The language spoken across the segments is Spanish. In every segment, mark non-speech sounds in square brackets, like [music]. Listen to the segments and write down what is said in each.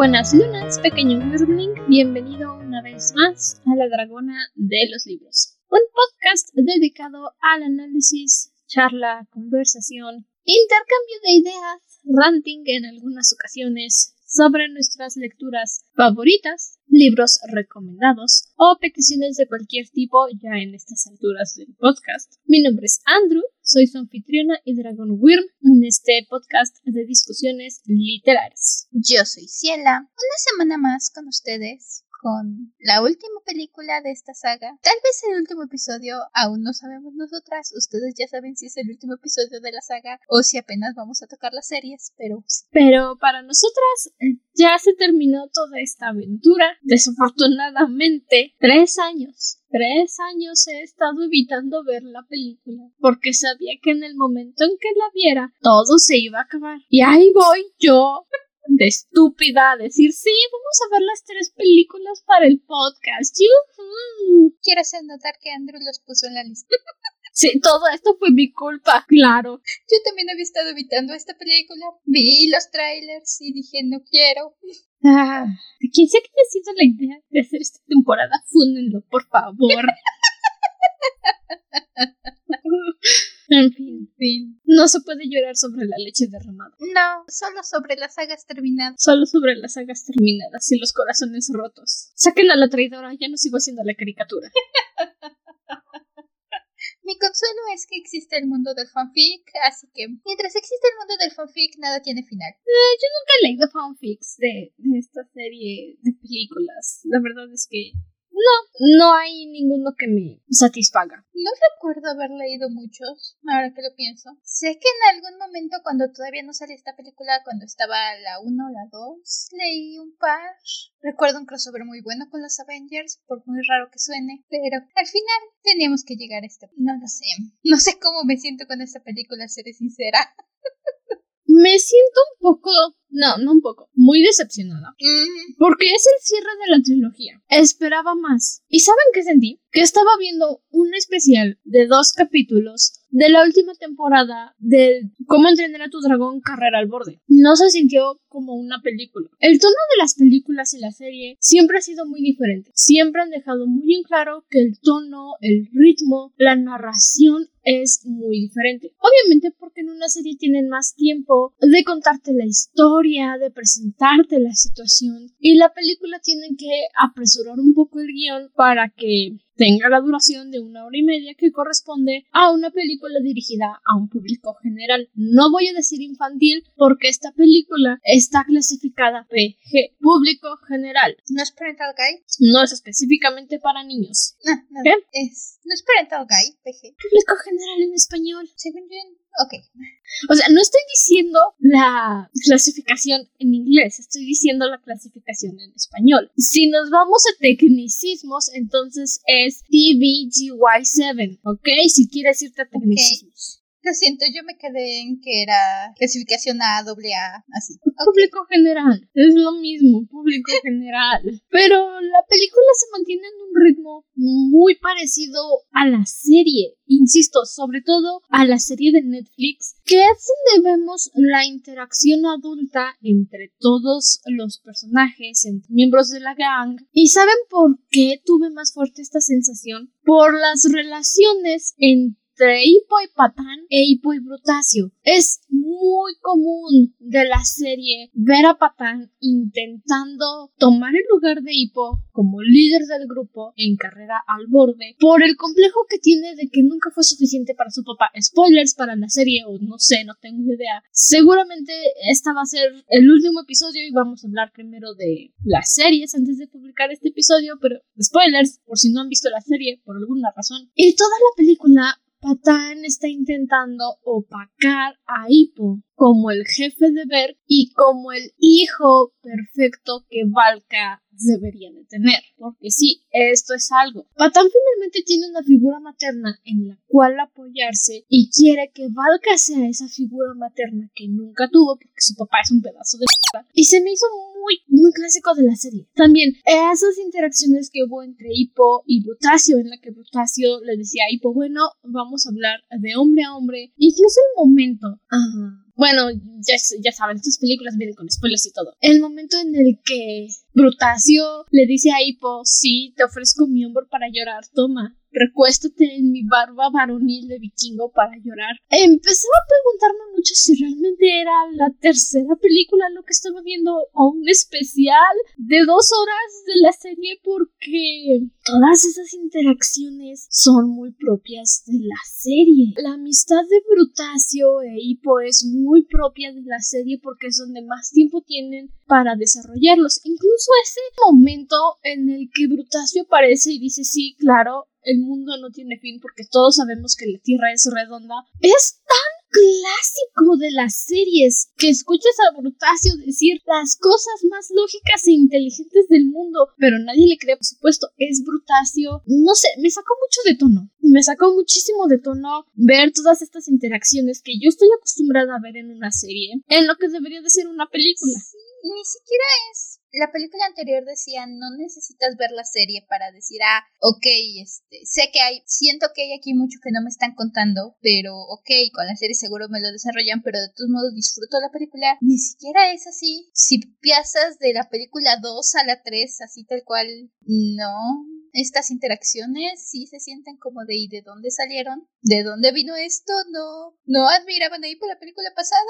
Buenas lunas, pequeño Wyrmling. Bienvenido una vez más a La Dragona de los Libros, un podcast dedicado al análisis, charla, conversación, intercambio de ideas, ranting en algunas ocasiones sobre nuestras lecturas favoritas, libros recomendados o peticiones de cualquier tipo ya en estas alturas del podcast. Mi nombre es Andrew, soy su anfitriona y Dragon Wyrm en este podcast de discusiones literarias. Yo soy Ciela, una semana más con ustedes con la última película de esta saga. Tal vez el último episodio aún no sabemos nosotras. Ustedes ya saben si es el último episodio de la saga o si apenas vamos a tocar las series, pero. Pero para nosotras eh, ya se terminó toda esta aventura. Desafortunadamente, tres años. Tres años he estado evitando ver la película porque sabía que en el momento en que la viera todo se iba a acabar. Y ahí voy yo de estúpida decir, sí, vamos a ver las tres películas para el podcast. Quiero hacer notar que Andrew los puso en la lista. [laughs] sí, todo esto fue mi culpa, claro. Yo también había estado evitando esta película. Vi los trailers y dije, no quiero. Ah, ¿quién sé que ha sido la idea de hacer esta temporada? Fúnenlo, por favor. [laughs] En fin, no se puede llorar sobre la leche derramada. No, solo sobre las sagas terminadas. Solo sobre las sagas terminadas y los corazones rotos. Saquen a la traidora, ya no sigo haciendo la caricatura. [laughs] Mi consuelo es que existe el mundo del fanfic, así que mientras existe el mundo del fanfic, nada tiene final. Eh, yo nunca he leído fanfics de, de esta serie de películas. La verdad es que no, no hay ninguno que me satisfaga. No recuerdo haber leído muchos, ahora que lo pienso. Sé que en algún momento cuando todavía no salía esta película, cuando estaba la 1 o la 2, leí un par. Recuerdo un crossover muy bueno con los Avengers, por muy raro que suene, pero al final teníamos que llegar a este... No lo sé. No sé cómo me siento con esta película, seré sincera. me siento un poco, no, no un poco, muy decepcionada. Porque es el cierre de la trilogía. Esperaba más. ¿Y saben qué sentí? Que estaba viendo un especial de dos capítulos de la última temporada de Cómo entrenar a tu dragón carrera al borde. No se sintió como una película. El tono de las películas y la serie siempre ha sido muy diferente. Siempre han dejado muy en claro que el tono, el ritmo, la narración es muy diferente. Obviamente porque en una serie tienen más tiempo de contarte la historia, de presentarte la situación y la película tiene que apresurar un poco el guion para que tenga la duración de una hora y media que corresponde a una película dirigida a un público general. No voy a decir infantil porque esta película está clasificada PG, público general. ¿No es Parental Guide? No es específicamente para niños. No, no. ¿Qué? Es, no es Parental Guide, PG. Público general en español. Según yo, Ok. O sea, no estoy diciendo la clasificación en inglés, estoy diciendo la clasificación en español. Si nos vamos a tecnicismos, entonces es TVGY7, ¿ok? Si quieres irte a tecnicismos. Lo siento, yo me quedé en que era clasificación A, doble A, así. Público general, es lo mismo, público [laughs] general. Pero la película se mantiene en un ritmo muy parecido a la serie, insisto, sobre todo a la serie de Netflix, que es donde vemos la interacción adulta entre todos los personajes, entre miembros de la gang. ¿Y saben por qué tuve más fuerte esta sensación? Por las relaciones entre entre Hippo y Patán e Brutasio. Es muy común de la serie ver a Patán intentando tomar el lugar de Hippo como líder del grupo en carrera al borde por el complejo que tiene de que nunca fue suficiente para su papá. Spoilers para la serie o no sé, no tengo idea. Seguramente esta va a ser el último episodio y vamos a hablar primero de las series antes de publicar este episodio, pero spoilers por si no han visto la serie por alguna razón. Y toda la película Patán está intentando opacar a Hippo como el jefe de Berk y como el hijo perfecto que Valka debería de tener. Porque sí, esto es algo. Patán finalmente tiene una figura materna en la cual apoyarse y quiere que Valka sea esa figura materna que nunca tuvo porque su papá es un pedazo de y se me hizo muy, muy clásico de la serie. También esas interacciones que hubo entre Hippo y Brutasio, en la que Brutasio le decía a Hippo, bueno, vamos a hablar de hombre a hombre. Incluso el momento bueno, ya, ya saben, estas películas vienen con spoilers y todo. El momento en el que Brutacio le dice a Hippo, sí, te ofrezco mi hombro para llorar, toma recuéstate en mi barba varonil de vikingo para llorar. Empezaba a preguntarme mucho si realmente era la tercera película lo que estaba viendo o un especial de dos horas de la serie porque todas esas interacciones son muy propias de la serie. La amistad de Brutacio e Hippo es muy propia de la serie porque es donde más tiempo tienen para desarrollarlos. Incluso ese momento en el que Brutacio aparece y dice sí, claro, el mundo no tiene fin porque todos sabemos que la Tierra es redonda, es tan clásico de las series que escuchas a Brutacio decir las cosas más lógicas e inteligentes del mundo, pero nadie le cree, por supuesto, es Brutacio. No sé, me sacó mucho de tono. Me sacó muchísimo de tono ver todas estas interacciones que yo estoy acostumbrada a ver en una serie, en lo que debería de ser una película. Ni siquiera es la película anterior decía no necesitas ver la serie para decir ah ok este sé que hay siento que hay aquí mucho que no me están contando pero ok con la serie seguro me lo desarrollan pero de todos modos disfruto la película ni siquiera es así. Si piensas de la película 2 a la 3 así tal cual no estas interacciones sí se sienten como de ¿y de dónde salieron? ¿De dónde vino esto? No, no admiraban ahí por la película pasada,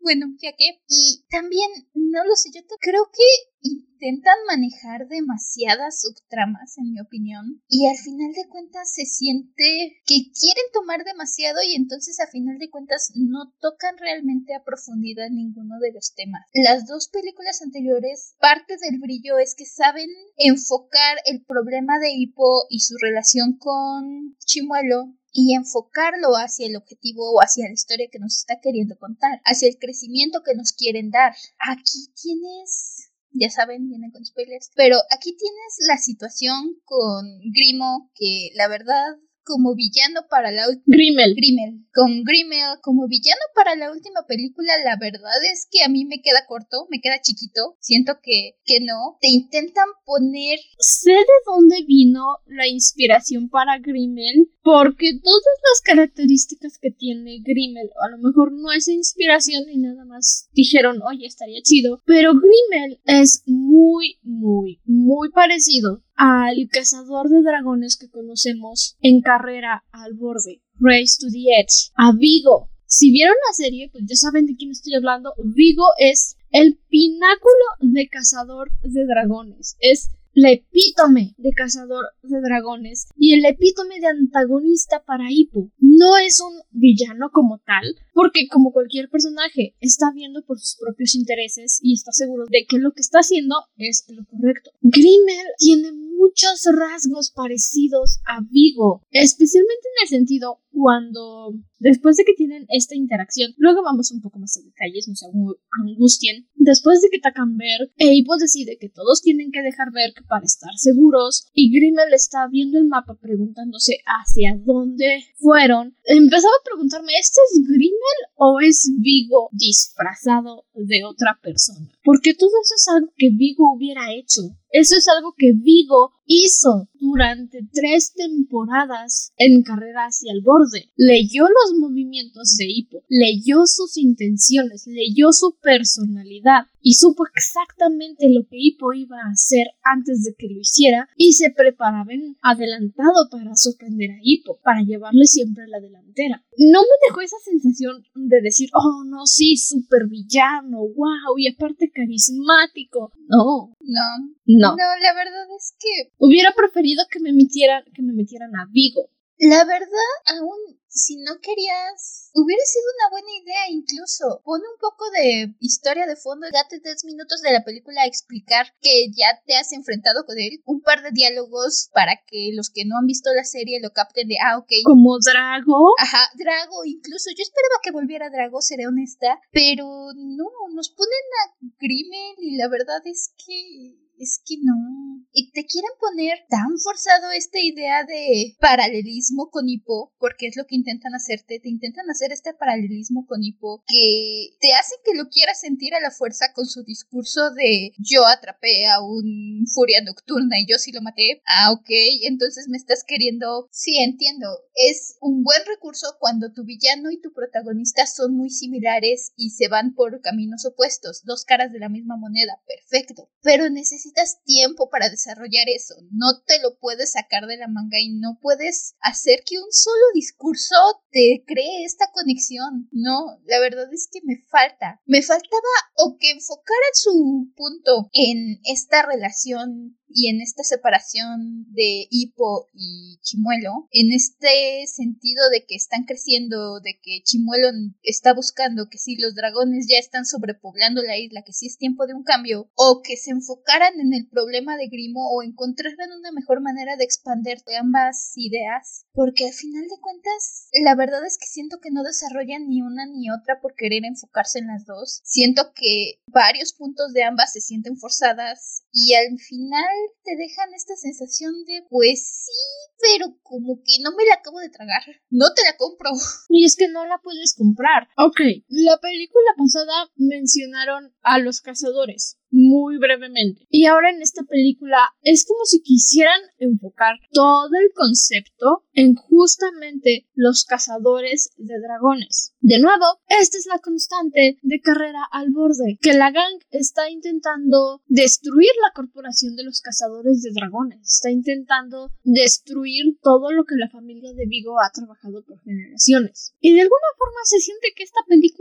bueno, ya que. Y también, no lo sé, yo creo que intentan manejar demasiadas subtramas, en mi opinión, y al final de cuentas se siente que quieren tomar demasiado y entonces a final de cuentas no tocan realmente a profundidad ninguno de los temas. Las dos películas anteriores, parte del brillo es que saben enfocar el problema de Hippo y su relación con Chimuelo y enfocarlo hacia el objetivo o hacia la historia que nos está queriendo contar, hacia el crecimiento que nos quieren dar. Aquí tienes ya saben, vienen con spoilers. Pero aquí tienes la situación con Grimo, que la verdad como villano para la última... Grimmel. Grimmel. Con Grimmel como villano para la última película, la verdad es que a mí me queda corto, me queda chiquito. Siento que, que no. Te intentan poner... Sé de dónde vino la inspiración para Grimmel, porque todas las características que tiene Grimmel, a lo mejor no es inspiración ni nada más dijeron, oye, estaría chido, pero Grimmel es muy, muy, muy parecido al cazador de dragones que conocemos en carrera al borde, Race to the Edge, a Vigo. Si vieron la serie, pues ya saben de quién estoy hablando. Vigo es el pináculo de cazador de dragones. Es la epítome de cazador de dragones y el epítome de antagonista para Hippo. No es un villano como tal, porque como cualquier personaje está viendo por sus propios intereses y está seguro de que lo que está haciendo es lo correcto. Grimmel tiene muchos rasgos parecidos a Vigo, especialmente en el sentido cuando después de que tienen esta interacción, luego vamos un poco más en detalles, no se angustien, después de que ver, Eibo decide que todos tienen que dejar ver para estar seguros y Grimmel está viendo el mapa preguntándose hacia dónde fueron. Empezaba a preguntarme, ¿este es Grimmel o es Vigo disfrazado de otra persona? Porque todo eso es algo que Vigo hubiera hecho. Eso es algo que Vigo hizo durante tres temporadas en carrera hacia el borde. Leyó los movimientos de Hippo, leyó sus intenciones, leyó su personalidad y supo exactamente lo que Hippo iba a hacer antes de que lo hiciera y se preparaba en adelantado para sorprender a Hippo, para llevarle siempre a la delantera. No me dejó esa sensación de decir, oh no, sí, super villano, wow, y aparte carismático. No, no, no. No, la verdad es que hubiera preferido que me metieran, que me metieran a Vigo. La verdad, aún si no querías, hubiera sido una buena idea incluso. Pone un poco de historia de fondo, date 10 minutos de la película a explicar que ya te has enfrentado con él, un par de diálogos para que los que no han visto la serie lo capten de, ah, ok. Como Drago. Ajá, Drago, incluso yo esperaba que volviera Drago, seré honesta, pero no, nos ponen a Grimmel y la verdad es que es que no. Y te quieren poner tan forzado esta idea de paralelismo con Hippo, porque es lo que intentan hacerte. Te intentan hacer este paralelismo con Hippo que te hacen que lo quieras sentir a la fuerza con su discurso de yo atrapé a un furia nocturna y yo sí lo maté. Ah, ok, entonces me estás queriendo. Sí, entiendo. Es un buen recurso cuando tu villano y tu protagonista son muy similares y se van por caminos opuestos, dos caras de la misma moneda. Perfecto. Pero necesito necesitas tiempo para desarrollar eso. No te lo puedes sacar de la manga y no puedes hacer que un solo discurso te cree esta conexión. No, la verdad es que me falta. Me faltaba o que enfocara su punto en esta relación y en esta separación de Hippo y Chimuelo, en este sentido de que están creciendo, de que Chimuelo está buscando que si los dragones ya están sobrepoblando la isla, que si es tiempo de un cambio, o que se enfocaran en el problema de Grimo o encontraran una mejor manera de expandir ambas ideas, porque al final de cuentas, la verdad es que siento que no desarrollan ni una ni otra por querer enfocarse en las dos. Siento que varios puntos de ambas se sienten forzadas y al final te dejan esta sensación de pues sí, pero como que no me la acabo de tragar. No te la compro. [laughs] Y es que no la puedes comprar. Ok, la película pasada mencionaron a los cazadores muy brevemente. Y ahora en esta película es como si quisieran enfocar todo el concepto en justamente los cazadores de dragones. De nuevo, esta es la constante de carrera al borde, que la gang está intentando destruir la corporación de los cazadores de dragones, está intentando destruir todo lo que la familia de Vigo ha trabajado por generaciones. Y de alguna forma se siente que esta película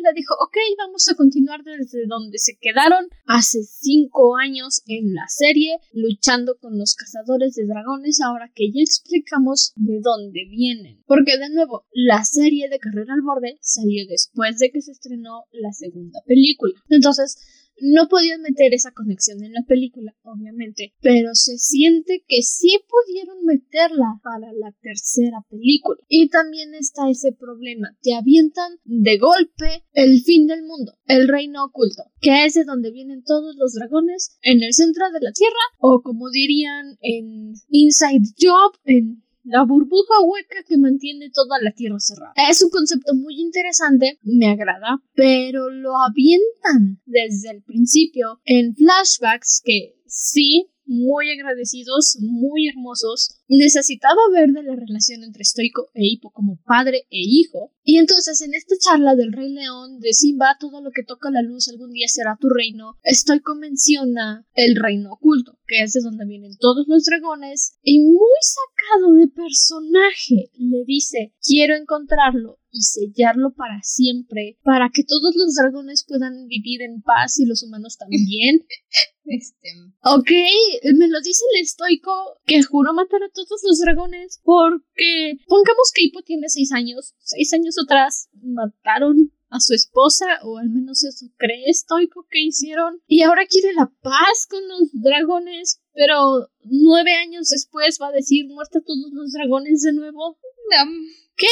vamos a continuar desde donde se quedaron hace cinco años en la serie, luchando con los cazadores de dragones, ahora que ya explicamos de dónde vienen. Porque de nuevo, la serie de Carrera al Borde salió después de que se estrenó la segunda película. Entonces, no podían meter esa conexión en la película, obviamente, pero se siente que sí pudieron meterla para la tercera película. Y también está ese problema, te avientan de golpe el fin del mundo, el reino oculto, que es de donde vienen todos los dragones, en el centro de la Tierra, o como dirían en Inside Job, en la burbuja hueca que mantiene toda la tierra cerrada. Es un concepto muy interesante, me agrada, pero lo avientan desde el principio en flashbacks que sí muy agradecidos, muy hermosos. Necesitaba ver de la relación entre Stoico e Hippo como padre e hijo. Y entonces en esta charla del Rey León de Simba, todo lo que toca la luz algún día será tu reino, Stoico menciona el reino oculto, que es de donde vienen todos los dragones, y muy sacado de personaje le dice, quiero encontrarlo y sellarlo para siempre, para que todos los dragones puedan vivir en paz y los humanos [laughs] también. Este. Ok, me lo dice el estoico que juró matar a todos los dragones porque pongamos que Hippo tiene seis años. Seis años atrás mataron a su esposa, o al menos eso cree estoico que hicieron. Y ahora quiere la paz con los dragones, pero nueve años después va a decir muerta a todos los dragones de nuevo. ¿Qué?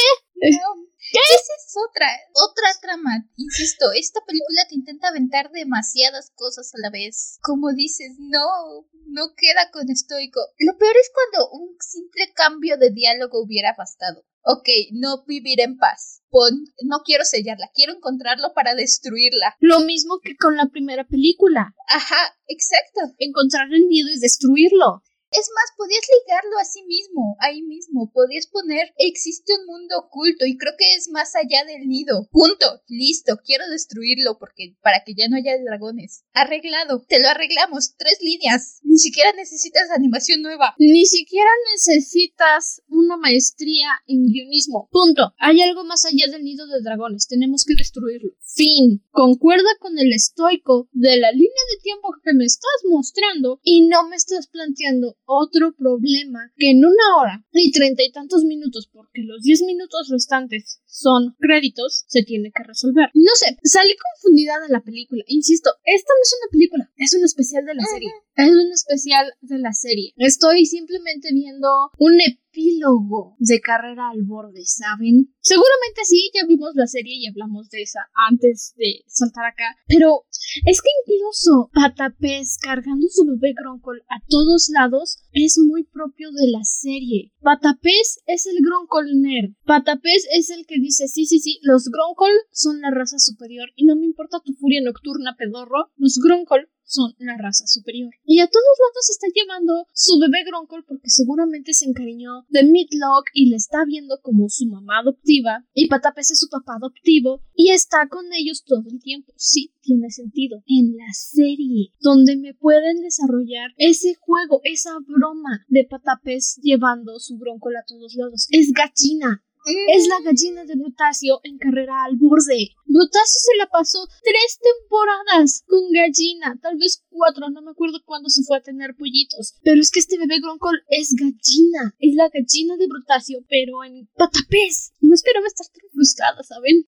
No. Esa es otra, otra trama. Insisto, esta película te intenta aventar demasiadas cosas a la vez. Como dices, no, no queda con estoico. Lo peor es cuando un simple cambio de diálogo hubiera bastado. Ok, no vivir en paz. Pon, no quiero sellarla, quiero encontrarlo para destruirla. Lo mismo que con la primera película. Ajá, exacto. Encontrar el nido y destruirlo. Es más, podías ligarlo a sí mismo, ahí mismo. Podías poner, existe un mundo oculto y creo que es más allá del nido. Punto. Listo. Quiero destruirlo porque para que ya no haya dragones. Arreglado. Te lo arreglamos. Tres líneas. Ni siquiera necesitas animación nueva. Ni siquiera necesitas una maestría en guionismo. Punto. Hay algo más allá del nido de dragones. Tenemos que destruirlo. Fin. Concuerda con el estoico de la línea de tiempo que me estás mostrando y no me estás planteando otro problema que en una hora y treinta y tantos minutos, porque los diez minutos restantes son créditos, se tiene que resolver. No sé, salí confundida de la película. Insisto, esta no es una película, es un especial de la serie. Es un especial de la serie. Estoy simplemente viendo un epílogo de Carrera al Borde, ¿saben? Seguramente sí, ya vimos la serie y hablamos de esa antes de saltar acá, pero es que incluso Patapés cargando su bebé Gronkol a todos lados es muy propio de la serie. Patapés es el Gronkol nerd. Patapés es el que dice, sí, sí, sí, los Gronkol son la raza superior y no me importa tu furia nocturna pedorro, los Gronkol son la raza superior. Y a todos lados está llevando su bebé Gronkol porque seguramente se encariñó de Midlock y le está viendo como su mamá adoptiva y Patapes es su papá adoptivo y está con ellos todo el tiempo. Sí, tiene sentido. En la serie donde me pueden desarrollar ese juego, esa broma de Patapes llevando su Gronkol a todos lados. Es gachina. Es la gallina de Brutasio en carrera al borde. Brutasio se la pasó tres temporadas con gallina, tal vez cuatro, no me acuerdo cuándo se fue a tener pollitos. Pero es que este bebé Gronkol es gallina, es la gallina de Brutasio, pero en patapés. No esperaba estar tan frustrada, ¿saben?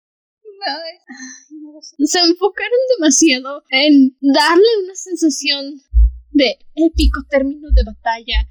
Se enfocaron demasiado en darle una sensación de épico término de batalla,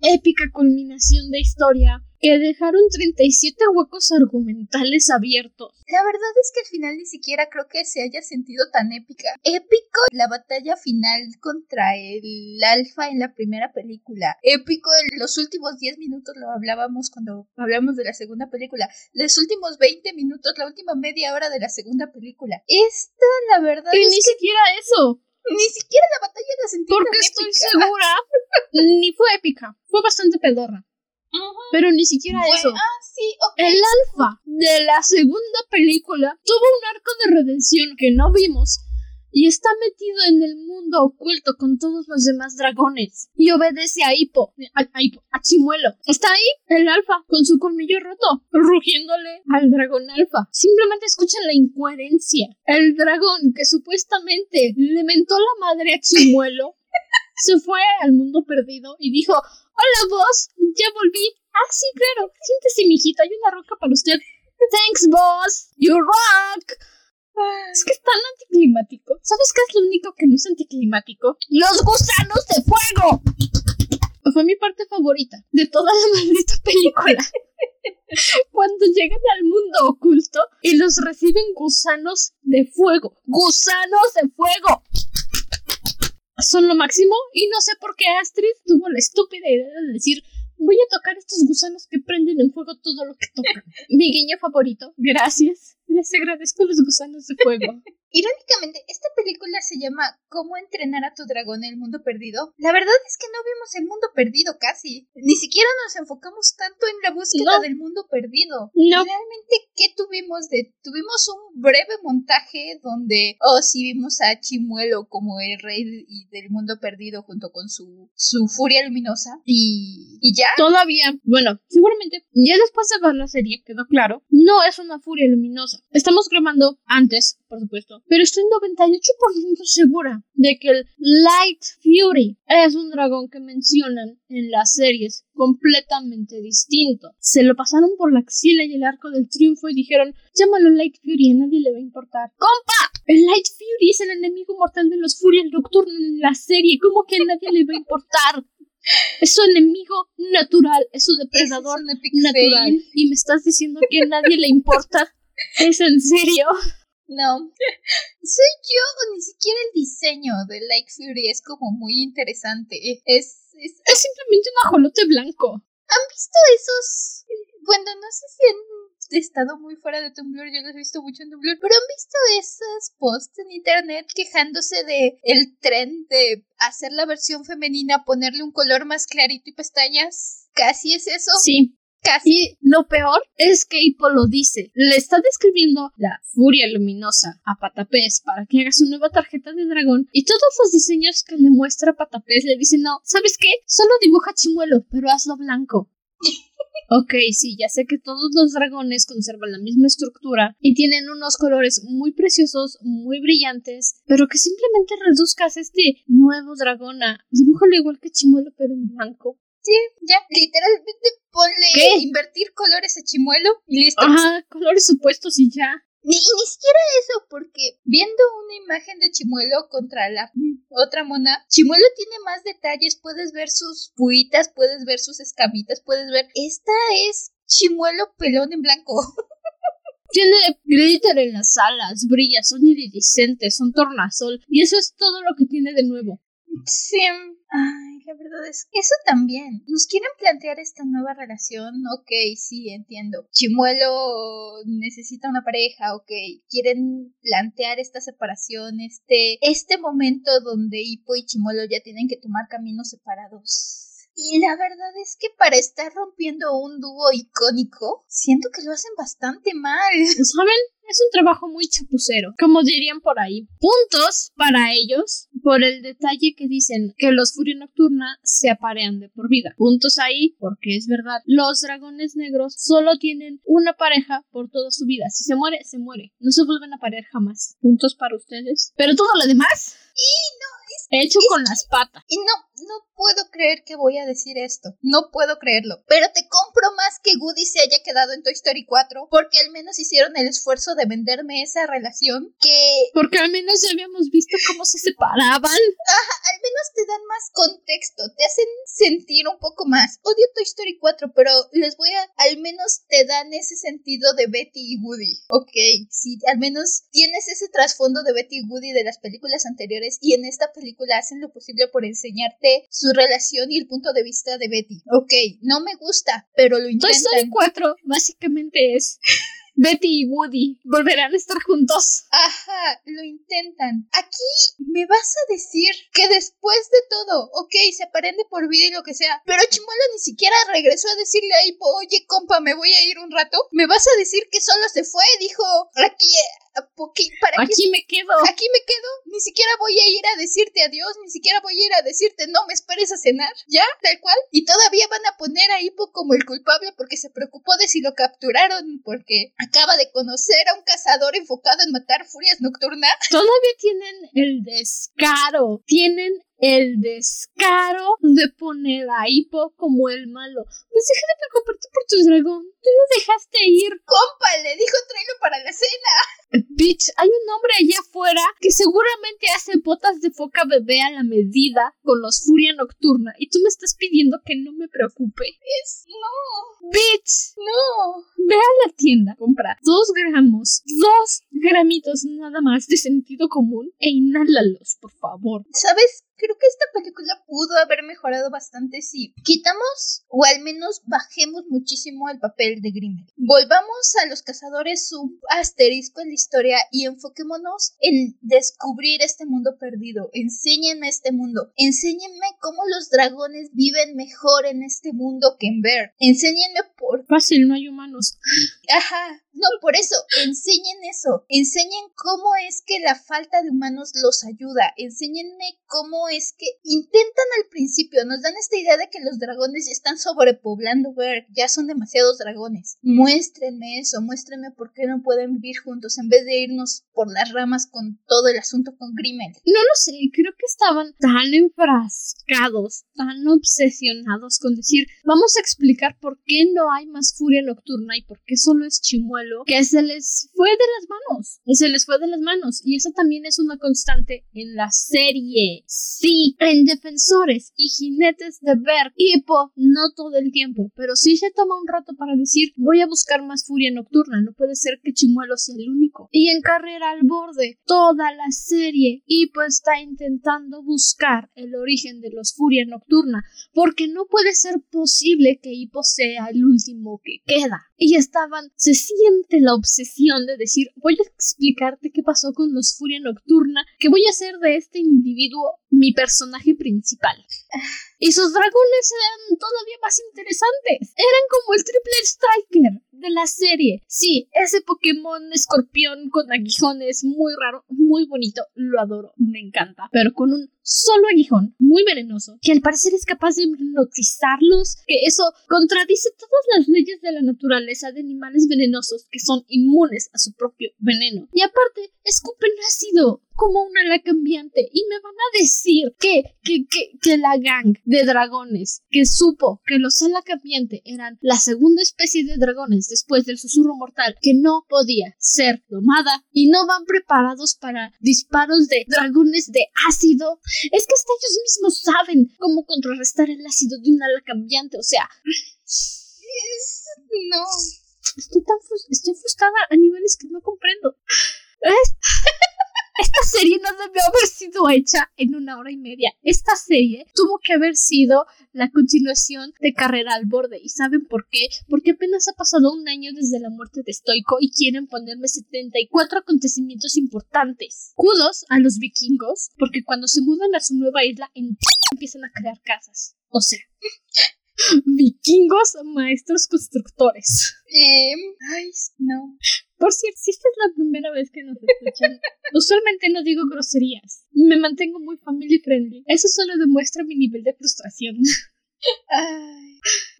épica culminación de historia, que dejaron 37 huecos argumentales abiertos. La verdad es que al final ni siquiera creo que se haya sentido tan épica. Épico la batalla final contra el alfa en la primera película. Épico en los últimos 10 minutos, lo hablábamos cuando hablamos de la segunda película. Los últimos 20 minutos, la última media hora de la segunda película. Esta, la verdad es ni siquiera eso. Ni siquiera la batalla la sentí Porque estoy segura. [laughs] ni fue épica. Fue bastante pedorra. Pero ni siquiera eso. Ah, El alfa de la segunda película tuvo un arco de redención que no vimos y está metido en el mundo oculto con todos los demás dragones y obedece a Hippo, a, a, Chimuelo. Está ahí el alfa con su colmillo roto, rugiéndole al dragón alfa. Simplemente escuchan la incoherencia. El dragón que supuestamente le mentó la madre a Chimuelo se fue al mundo perdido y dijo, hola boss, ya volví. Ah, sí, claro, siéntese, mijita, hay una roca para usted. Thanks, boss, you rock. Es que es tan anticlimático. ¿Sabes qué es lo único que no es anticlimático? ¡Los gusanos de fuego! Fue mi parte favorita de toda la [laughs] maldita película. [laughs] Cuando llegan al mundo oculto y los reciben gusanos de fuego. ¡Gusanos de fuego! Son lo máximo y no sé por qué Astrid tuvo la estúpida idea de decir voy a tocar estos gusanos que prenden en fuego todo lo que tocan. Mi guiño favorito, gracias. Les agradezco los gusanos de fuego. [laughs] Irónicamente, esta película se llama ¿Cómo entrenar a tu dragón en el mundo perdido? La verdad es que no vimos el mundo perdido casi. Ni siquiera nos enfocamos tanto en la búsqueda del mundo perdido. No. Realmente, ¿qué tuvimos de? Tuvimos un breve montaje donde, oh, sí vimos a Chimuelo como el rey del mundo perdido junto con su, su furia luminosa. Y, y ya. Todavía, bueno, seguramente, ya después de ver la serie quedó claro, no es una furia luminosa. Estamos grabando antes, por supuesto, pero estoy 98% segura de que el Light Fury es un dragón que mencionan en las series completamente distinto. Se lo pasaron por la axila y el arco del triunfo y dijeron, llámalo Light Fury, a nadie le va a importar. ¡Compa! El Light Fury es el enemigo mortal de los Furias Nocturnos en la serie, ¿cómo que a nadie le va a importar? Es su enemigo natural, es su depredador natural. Y me estás diciendo que a nadie le importa. ¿Es en serio? No. [laughs] Soy yo o ni siquiera el diseño de Light Fury es como muy interesante. Es, es, es simplemente un ajolote blanco. ¿Han visto esos? Bueno, no sé si han estado muy fuera de Tumblr, yo los he visto mucho en Tumblr, pero han visto esos posts en internet quejándose de el tren de hacer la versión femenina, ponerle un color más clarito y pestañas. Casi es eso. Sí. Casi. lo peor es que Hippo lo dice. Le está describiendo la furia luminosa a Patapés para que haga su nueva tarjeta de dragón. Y todos los diseños que le muestra Patapés le dicen, no, ¿sabes qué? Solo dibuja chimuelo, pero hazlo blanco. [laughs] Ok, sí, ya sé que todos los dragones conservan la misma estructura y tienen unos colores muy preciosos, muy brillantes, pero que simplemente reduzcas este nuevo dragón a dibújalo igual que Chimuelo pero en blanco. Sí, ya, literalmente ponle invertir colores a chimuelo y listo. Ajá, colores opuestos y ya. Ni, ni siquiera eso, porque viendo una imagen de Chimuelo contra la otra mona, Chimuelo tiene más detalles, puedes ver sus puitas, puedes ver sus escamitas, puedes ver... Esta es Chimuelo pelón en blanco. [laughs] Tiene glitter en las alas, brilla, son iridiscentes, son tornasol, y eso es todo lo que tiene de nuevo. Sí. Ay, la verdad es que eso también. Nos quieren plantear esta nueva relación. Ok, sí, entiendo. Chimuelo necesita una pareja. Ok, quieren plantear esta separación, este, este momento donde Hippo y Chimuelo ya tienen que tomar caminos separados. Y la verdad es que para estar rompiendo un dúo icónico, siento que lo hacen bastante mal. ¿Saben? Es un trabajo muy chapucero, como dirían por ahí. Puntos para ellos por el detalle que dicen que los Furia Nocturna se aparean de por vida. Puntos ahí porque es verdad. Los dragones negros solo tienen una pareja por toda su vida. Si se muere, se muere. No se vuelven a parear jamás. Puntos para ustedes. Pero todo lo demás. Y no, Hecho con las patas. Y no, no puedo creer que voy a decir esto. No puedo creerlo. Pero te compro más que Woody se haya quedado en Toy Story 4 porque al menos hicieron el esfuerzo de venderme esa relación que... Porque al menos ya habíamos visto cómo se separaban. Ajá, al menos te dan más contexto, te hacen sentir un poco más. Odio Toy Story 4, pero les voy a... Al menos te dan ese sentido de Betty y Woody. Ok, sí, al menos tienes ese trasfondo de Betty y Woody de las películas anteriores y en esta película hacen lo posible por enseñarte su relación y el punto de vista de Betty. Ok, no me gusta, pero lo intentan. Toy Story 4 básicamente es Betty y Woody volverán a estar juntos. Ajá, lo intentan. Aquí me vas a decir que después de todo, ok, se aprende por vida y lo que sea, pero Chimuelo ni siquiera regresó a decirle a Hippo, oye, compa, me voy a ir un rato. Me vas a decir que solo se fue, dijo, aquí, ¿para aquí me quedo. Aquí me quedo. Ni siquiera voy a ir a decirte adiós, ni siquiera voy a ir a decirte no me esperes a cenar. ¿Ya? Tal cual. Y todavía van a poner a Hippo como el culpable porque se preocupó de si lo capturaron, porque acaba de conocer a un cazador enfocado en matar furias nocturnas. Todavía tienen el descaro. Tienen el descaro de poner a Hippo como el malo. Pues deja de preocuparte por tu dragón. Tú lo dejaste ir. Compa, le dijo tráelo para la cena. Bitch, hay un hombre allá afuera que seguramente hace botas de foca bebé a la medida con los furia nocturna. Y tú me estás pidiendo que no me preocupe. Es. No. Bitch. No. Ve a la tienda, compra dos gramos, dos gramitos nada más de sentido común e inhálalos, por favor. ¿Sabes creo que esta película pudo haber mejorado bastante si quitamos o al menos bajemos muchísimo el papel de Grimmel. Volvamos a los cazadores un asterisco en la historia y enfoquémonos en descubrir este mundo perdido. Enséñenme este mundo. Enséñenme cómo los dragones viven mejor en este mundo que en Ver. Enséñenme por... Fácil, no hay humanos. Ajá. No, por eso, enseñen eso. Enseñen cómo es que la falta de humanos los ayuda. Enséñenme cómo es que intentan al principio, nos dan esta idea de que los dragones ya están sobrepoblando Ver, ya son demasiados dragones. Muéstrenme eso, muéstrenme por qué no pueden vivir juntos en vez de irnos por las ramas con todo el asunto con Grimmel. No lo sé, creo que estaban tan enfrascados, tan obsesionados con decir, vamos a explicar por qué no hay más furia nocturna y por qué solo es chimuelo, que se les fue de las manos, se les fue de las manos, y eso también es una constante en la serie. Sí, en Defensores y Jinetes de Ver, Hippo, no todo el tiempo, pero sí se toma un rato para decir, voy a buscar más furia nocturna, no puede ser que Chimuelo sea el único. Y en Carrera al Borde, toda la serie, Hippo está intentando buscar el origen de los furia nocturna, porque no puede ser posible que Hippo sea el último que queda. Y estaban, se la obsesión de decir, voy a explicarte qué pasó con los furia nocturna, que voy a hacer de este individuo mi personaje principal. Y sus dragones eran todavía más interesantes. Eran como el triple striker de la serie. Sí, ese Pokémon escorpión con aguijones muy raro, muy bonito, lo adoro, me encanta. Pero con un solo aguijón, muy venenoso, que al parecer es capaz de hipnotizarlos, que eso contradice todas las leyes de la naturaleza de animales venenosos que son inmunes a su propio veneno. Y aparte, escupen ácido como una ala cambiante y me van a decir que, que, que, que la gang de dragones que supo que los ala cambiante eran la segunda especie de dragones después del susurro mortal que no podía ser domada y no van preparados para disparos de dragones de ácido. Es que hasta ellos mismos saben cómo contrarrestar el ácido de una ala cambiante, o sea... No. Estoy tan estoy frustrada a niveles que no comprendo. Esta serie no debió haber sido hecha en una hora y media. Esta serie tuvo que haber sido la continuación de Carrera al Borde. ¿Y saben por qué? Porque apenas ha pasado un año desde la muerte de Stoico y quieren ponerme 74 acontecimientos importantes. Kudos a los vikingos, porque cuando se mudan a su nueva isla empiezan a crear casas. O sea, [laughs] vikingos maestros constructores. Eh, ay, no. Por cierto, si esta es la primera vez que nos escuchan, [laughs] usualmente no digo groserías. Me mantengo muy family friendly. Eso solo demuestra mi nivel de frustración. [laughs]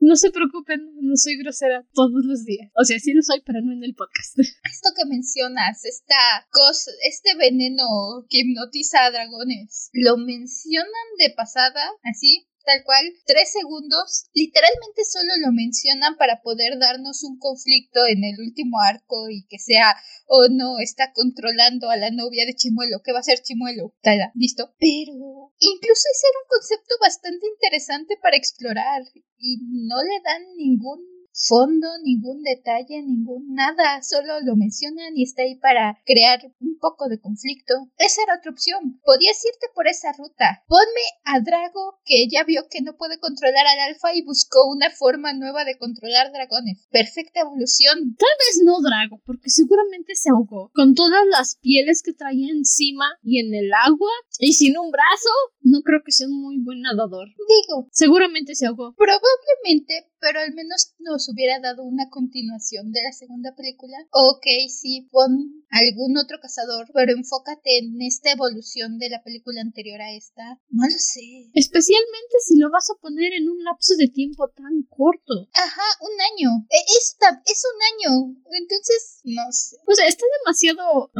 No se preocupen, no soy grosera todos los días. O sea, sí lo soy, pero no en el podcast. [laughs] Esto que mencionas, esta cosa, este veneno que hipnotiza a dragones, ¿lo mencionan de pasada, así? Tal cual, tres segundos, literalmente solo lo mencionan para poder darnos un conflicto en el último arco y que sea, oh no, está controlando a la novia de Chimuelo, ¿qué va a ser Chimuelo? Tada, listo. Pero incluso ese era un concepto bastante interesante para explorar y no le dan ningún fondo, ningún detalle, ningún nada, solo lo mencionan y está ahí para crear un poco de conflicto. Esa era otra opción. Podías irte por esa ruta. Ponme a Drago que ya vio que no puede controlar al alfa y buscó una forma nueva de controlar dragones. Perfecta evolución. Tal vez no Drago, porque seguramente se ahogó con todas las pieles que traía encima y en el agua y sin un brazo. No creo que sea un muy buen nadador. Digo, seguramente se ahogó. Probablemente, pero al menos nos hubiera dado una continuación de la segunda película. Ok, sí, pon algún otro cazador, pero enfócate en esta evolución de la película anterior a esta. No lo sé. Especialmente si lo vas a poner en un lapso de tiempo tan corto. Ajá, un año. E, esta es un año. Entonces, no sé. O sea, está demasiado...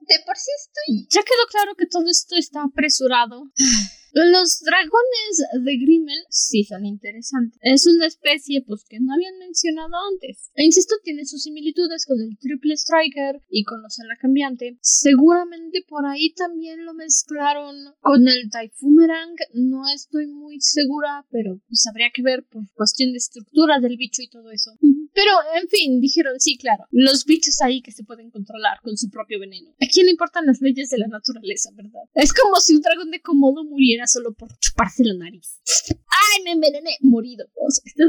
De por sí estoy... Ya quedó claro que todo esto está apresurado. Los dragones de Grimmel sí son interesantes. Es una especie pues que no habían mencionado antes. E insisto, tiene sus similitudes con el Triple Striker y con los ala cambiante. Seguramente por ahí también lo mezclaron con el Typhumerang. No estoy muy segura, pero pues habría que ver por cuestión de estructura del bicho y todo eso. Pero, en fin, dijeron, sí, claro, los bichos ahí que se pueden controlar con su propio veneno. ¿A quién le importan las leyes de la naturaleza, verdad? Es como si un dragón de Komodo muriera solo por chuparse la nariz. ¡Ay, me envenené! Morido.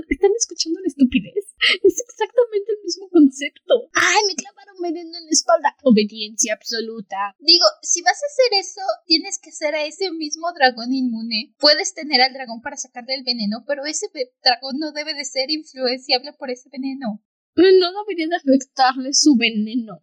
¿Están escuchando la estupidez? [laughs] Es exactamente el mismo concepto. ¡Ay, me clavaron veneno en la espalda! Obediencia absoluta. Digo, si vas a hacer eso, tienes que hacer a ese mismo dragón inmune. Puedes tener al dragón para sacarle el veneno, pero ese dragón no debe de ser influenciable por ese veneno. No debería de afectarle su veneno.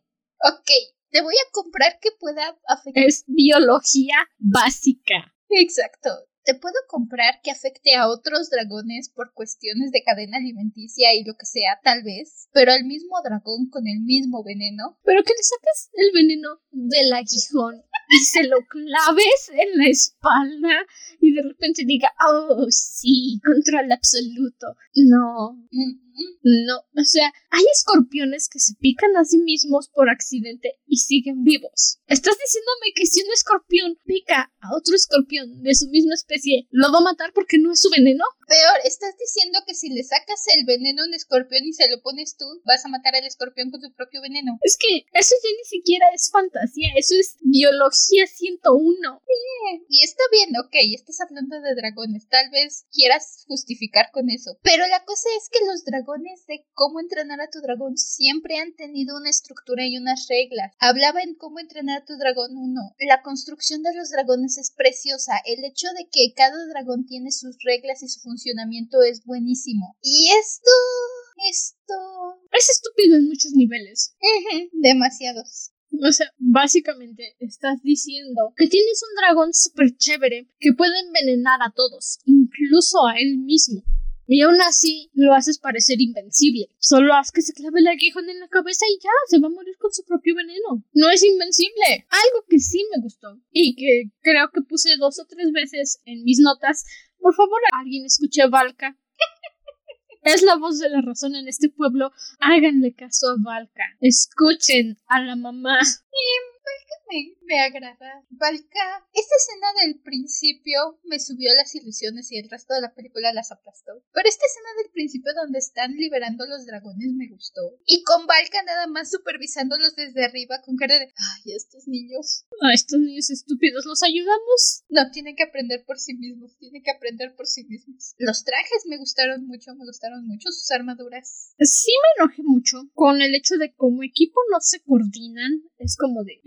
Ok, te voy a comprar que pueda afectar. Es biología básica. Exacto. Te puedo comprar que afecte a otros dragones por cuestiones de cadena alimenticia y lo que sea, tal vez, pero al mismo dragón con el mismo veneno. Pero que le saques el veneno del aguijón y se lo claves en la espalda y de repente diga, oh, sí, control absoluto. No. No, o sea, hay escorpiones que se pican a sí mismos por accidente y siguen vivos. ¿Estás diciéndome que si un escorpión pica a otro escorpión de su misma especie, lo va a matar porque no es su veneno? Peor, estás diciendo que si le sacas el veneno a un escorpión y se lo pones tú, vas a matar al escorpión con tu propio veneno. Es que eso ya ni siquiera es fantasía, eso es biología 101. Bien, y está bien, ok, estás hablando de dragones, tal vez quieras justificar con eso. Pero la cosa es que los dragones de cómo entrenar a tu dragón siempre han tenido una estructura y unas reglas. Hablaba en cómo entrenar a tu dragón 1. La construcción de los dragones es preciosa. El hecho de que cada dragón tiene sus reglas y su funcionamiento es buenísimo. Y esto... Esto... Es estúpido en muchos niveles. demasiados. O sea, básicamente estás diciendo que tienes un dragón súper chévere que puede envenenar a todos, incluso a él mismo. Y aún así lo haces parecer invencible. Solo haz que se clave el aguijón en la cabeza y ya, se va a morir con su propio veneno. No es invencible. Algo que sí me gustó y que creo que puse dos o tres veces en mis notas. Por favor, alguien escuche a Valka. [laughs] Es la voz de la razón en este pueblo. Háganle caso a Valka. Escuchen a la mamá. Me, me agrada. Valka, esta escena del principio me subió las ilusiones y el resto de la película las aplastó. Pero esta escena del principio donde están liberando los dragones me gustó. Y con Valka nada más supervisándolos desde arriba con cara de ay, estos niños. A estos niños estúpidos, ¿los ayudamos? No, tienen que aprender por sí mismos, tienen que aprender por sí mismos. Los trajes me gustaron mucho, me gustaron mucho sus armaduras. Sí me enojé mucho con el hecho de como equipo no se coordinan. Es como de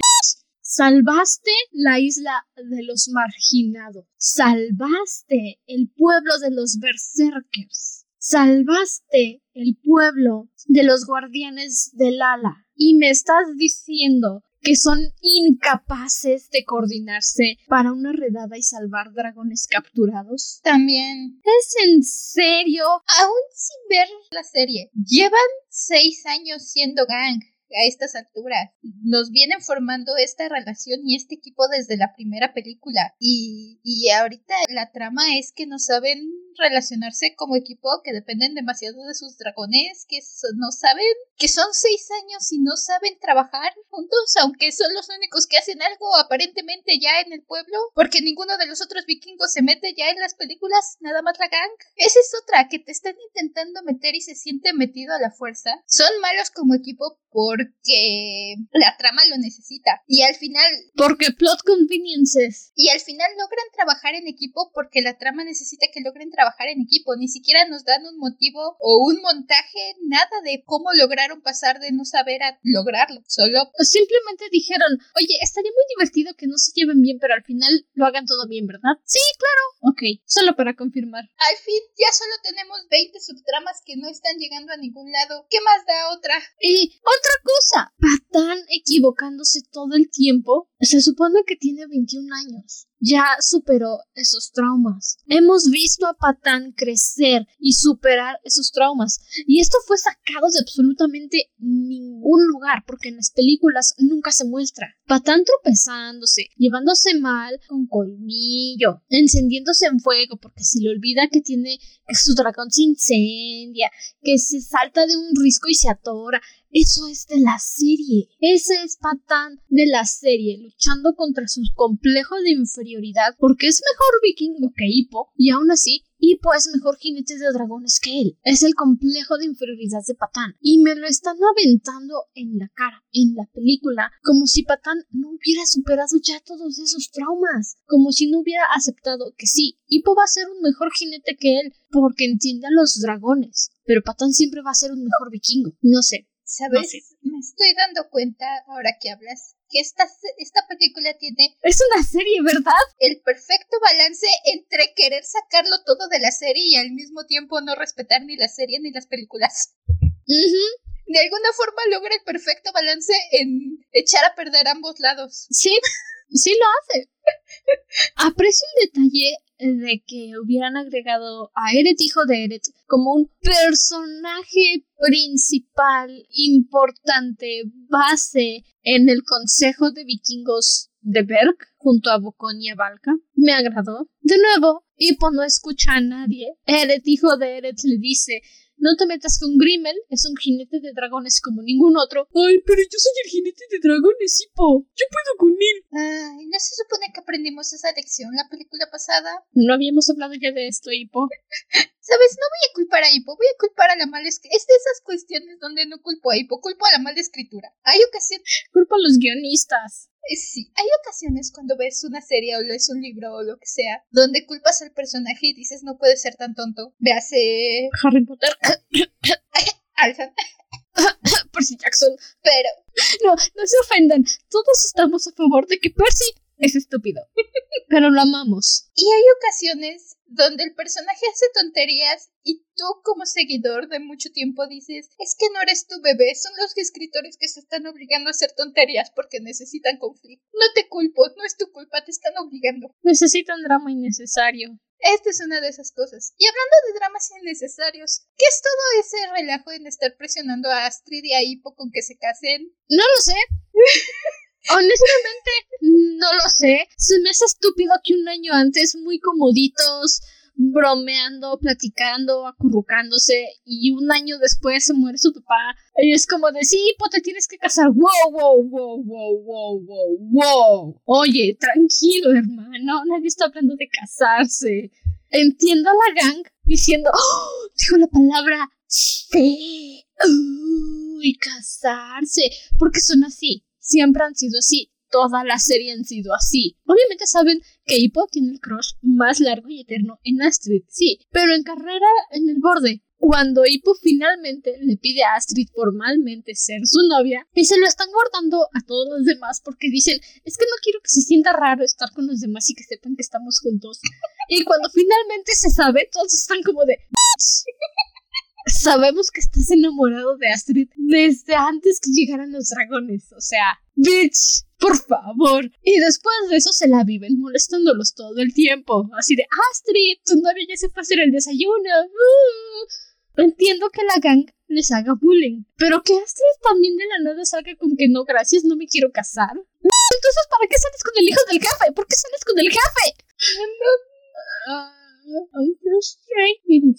Salvaste la isla de los marginados. Salvaste el pueblo de los berserkers. Salvaste el pueblo de los guardianes del ala. Y me estás diciendo que son incapaces de coordinarse para una redada y salvar dragones capturados? También. ¿Es en serio? Aún sin ver la serie, llevan seis años siendo gang a estas alturas. Nos vienen formando esta relación y este equipo desde la primera película. Y, y ahorita la trama es que no saben relacionarse como equipo, que dependen demasiado de sus dragones, que no saben, que son seis años y no saben trabajar juntos, aunque son los únicos que hacen algo aparentemente ya en el pueblo, porque ninguno de los otros vikingos se mete ya en las películas, nada más la gang. Esa es otra, que te están intentando meter y se siente metido a la fuerza. Son malos como equipo porque la trama lo necesita. Y al final... Porque plot conveniences. Y al final logran trabajar en equipo porque la trama necesita que logren trabajar en equipo, ni siquiera nos dan un motivo o un montaje, nada de cómo lograron pasar de no saber a lograrlo, solo simplemente dijeron, oye, estaría muy divertido que no se lleven bien, pero al final lo hagan todo bien, ¿verdad? Sí, claro. Ok, solo para confirmar. Al fin ya solo tenemos 20 subtramas que no están llegando a ningún lado. ¿Qué más da otra? Y otra cosa, Patán equivocándose todo el tiempo, se supone que tiene 21 años ya superó esos traumas. Hemos visto a Patán crecer y superar esos traumas. Y esto fue sacado de absolutamente ningún lugar, porque en las películas nunca se muestra. Patán tropezándose, llevándose mal con colmillo, encendiéndose en fuego, porque se le olvida que tiene que su dragón se incendia, que se salta de un risco y se atora. Eso es de la serie. Ese es Patán de la serie, luchando contra su complejo de inferioridad, porque es mejor vikingo que Hippo, y aún así Hippo es mejor jinete de dragones que él. Es el complejo de inferioridad de Patán. Y me lo están aventando en la cara, en la película, como si Patán no hubiera superado ya todos esos traumas. Como si no hubiera aceptado que sí, Hippo va a ser un mejor jinete que él, porque entiende a los dragones. Pero Patán siempre va a ser un mejor vikingo. No sé, ¿Sabes? Me estoy dando cuenta, ahora que hablas, que esta, esta película tiene... Es una serie, ¿verdad? El perfecto balance entre querer sacarlo todo de la serie y al mismo tiempo no respetar ni la serie ni las películas. De alguna forma logra el perfecto balance en echar a perder ambos lados. Sí, sí lo hace. [laughs] Aprecio el detalle de que hubieran agregado a Eret, hijo de Eret, como un personaje principal, importante, base en el Consejo de Vikingos de Berg, junto a Bocón y a Valka. Me agradó. De nuevo, Hippo no escucha a nadie. Eret, hijo de Eret, le dice no te metas con Grimmel, es un jinete de dragones como ningún otro. Ay, pero yo soy el jinete de dragones, Hippo. Yo puedo con él. Ay, ¿no se supone que aprendimos esa lección la película pasada? No habíamos hablado ya de esto, Hippo. [laughs] ¿Sabes? No voy a culpar a Hippo, voy a culpar a la mala escritura. Es de esas cuestiones donde no culpo a Hippo, culpo a la mala escritura. Hay ocasiones... Culpo a los guionistas. Eh, sí, hay ocasiones cuando ves una serie o lees un libro o lo que sea, donde culpas al personaje y dices no puede ser tan tonto. Véase Harry Potter. [coughs] Alfa. [coughs] Percy Jackson. Pero. No, no se ofendan. Todos estamos a favor de que Percy Es estúpido. Pero lo amamos. Y hay ocasiones donde el personaje hace tonterías y tú como seguidor de mucho tiempo dices, es que no eres tu bebé, son los escritores que se están obligando a hacer tonterías porque necesitan conflicto. No te culpo, no es tu culpa, te están obligando. Necesitan drama innecesario. Esta es una de esas cosas. Y hablando de dramas innecesarios, ¿qué es todo ese relajo en estar presionando a Astrid y a Hippo con que se casen? No lo sé. [laughs] Honestamente, no lo sé. Se me hace estúpido que un año antes, muy comoditos, bromeando, platicando, acurrucándose, y un año después se muere su papá. Y es como de, sí, pues te tienes que casar. Wow, wow, wow, wow, wow, wow, wow. Oye, tranquilo, hermano. Nadie está hablando de casarse. Entiendo a la gang diciendo, oh, dijo la palabra sí. Uy, casarse. Porque son así siempre han sido así. Toda la serie han sido así. Obviamente saben que Hippo tiene el crush más largo y eterno en Astrid, sí, pero en carrera en el borde. Cuando Hippo finalmente le pide a Astrid formalmente ser su novia, y se lo están guardando a todos los demás porque dicen, es que no quiero que se sienta raro estar con los demás y que sepan que estamos juntos. y cuando finalmente se sabe, todos están como de... [laughs] Sabemos que estás enamorado de Astrid desde antes que llegaran los dragones. O sea, bitch, por favor. Y después de eso se la viven molestándolos todo el tiempo. Así de, Astrid, tu novia ya se fue a hacer el desayuno. Uh". Entiendo que la gang les haga bullying, pero que Astrid también de la nada salga con que no, gracias, no me quiero casar. Entonces, ¿para qué sales con el hijo del jefe? ¿Por qué sales con el jefe? I'm frustrated.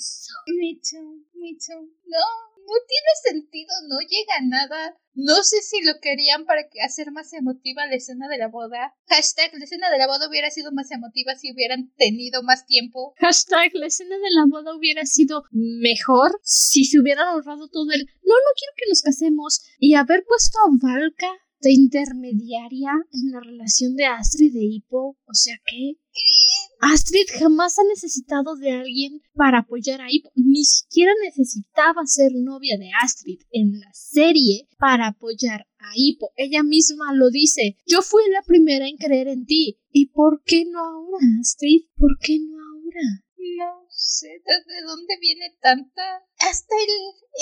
Me too, me too. No, no tiene sentido, no llega a nada. No sé si lo querían para hacer más emotiva la escena de la boda. Hashtag la escena de la boda hubiera sido más emotiva si hubieran tenido más tiempo. Hashtag la escena de la boda hubiera sido mejor si se hubieran ahorrado todo el no, no quiero que nos casemos y haber puesto a Valka de intermediaria en la relación de Astrid y Hippo. O sea que Astrid jamás ha necesitado de alguien para apoyar a Hippo. Ni siquiera necesitaba ser novia de Astrid en la serie para apoyar a Hippo. Ella misma lo dice. Yo fui la primera en creer en ti. ¿Y por qué no ahora, Astrid? ¿Por qué no ahora? No sé de dónde viene tanta. Hasta el.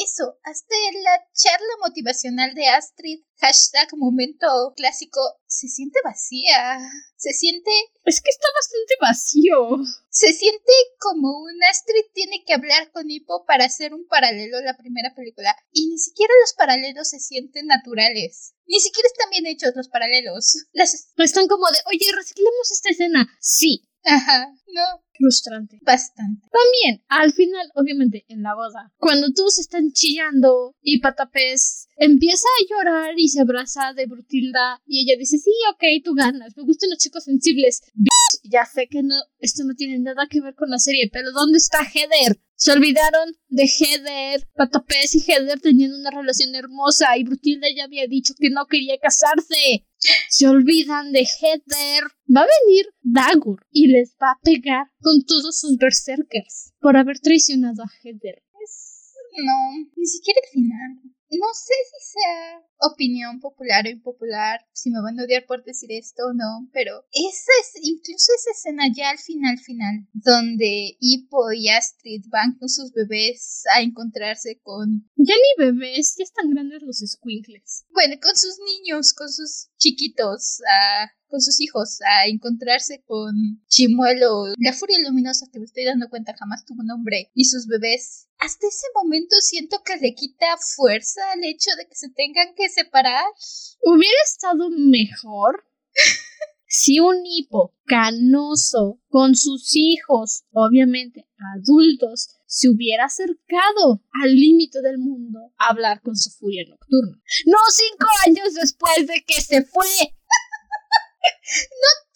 Eso, hasta la charla motivacional de Astrid, hashtag momento clásico, se siente vacía. Se siente. Es que está bastante vacío. Se siente como un Astrid tiene que hablar con Hippo para hacer un paralelo a la primera película. Y ni siquiera los paralelos se sienten naturales. Ni siquiera están bien hechos los paralelos. Las... Están como de, oye, reciclemos esta escena. Sí, Ajá, no. Frustrante. Bastante. También, al final, obviamente, en la boda, cuando todos están chillando y Patapés empieza a llorar y se abraza de Brutilda y ella dice, sí, ok, tú ganas, me gustan los chicos sensibles. ya sé que no, esto no tiene nada que ver con la serie, pero ¿dónde está Heather? Se olvidaron de Heather. Patapés y Heather tenían una relación hermosa y Brutilda ya había dicho que no quería casarse. Se olvidan de Heather. Va a venir Dagur y les va a pegar con todos sus berserkers por haber traicionado a Heather. No, ni siquiera el final. No sé si sea opinión popular o impopular, si me van a odiar por decir esto o no, pero esa es, incluso esa escena ya al final final, donde Hippo y Astrid van con sus bebés a encontrarse con... Ya ni bebés, ya están grandes los squinkles. Bueno, con sus niños, con sus chiquitos, a con sus hijos a encontrarse con Chimuelo, la furia luminosa que me estoy dando cuenta jamás tuvo nombre, y sus bebés. Hasta ese momento siento que le quita fuerza al hecho de que se tengan que separar. Hubiera estado mejor [laughs] si un hipo canoso con sus hijos, obviamente adultos, se hubiera acercado al límite del mundo a hablar con su furia nocturna. No cinco años después de que se fue. [laughs] no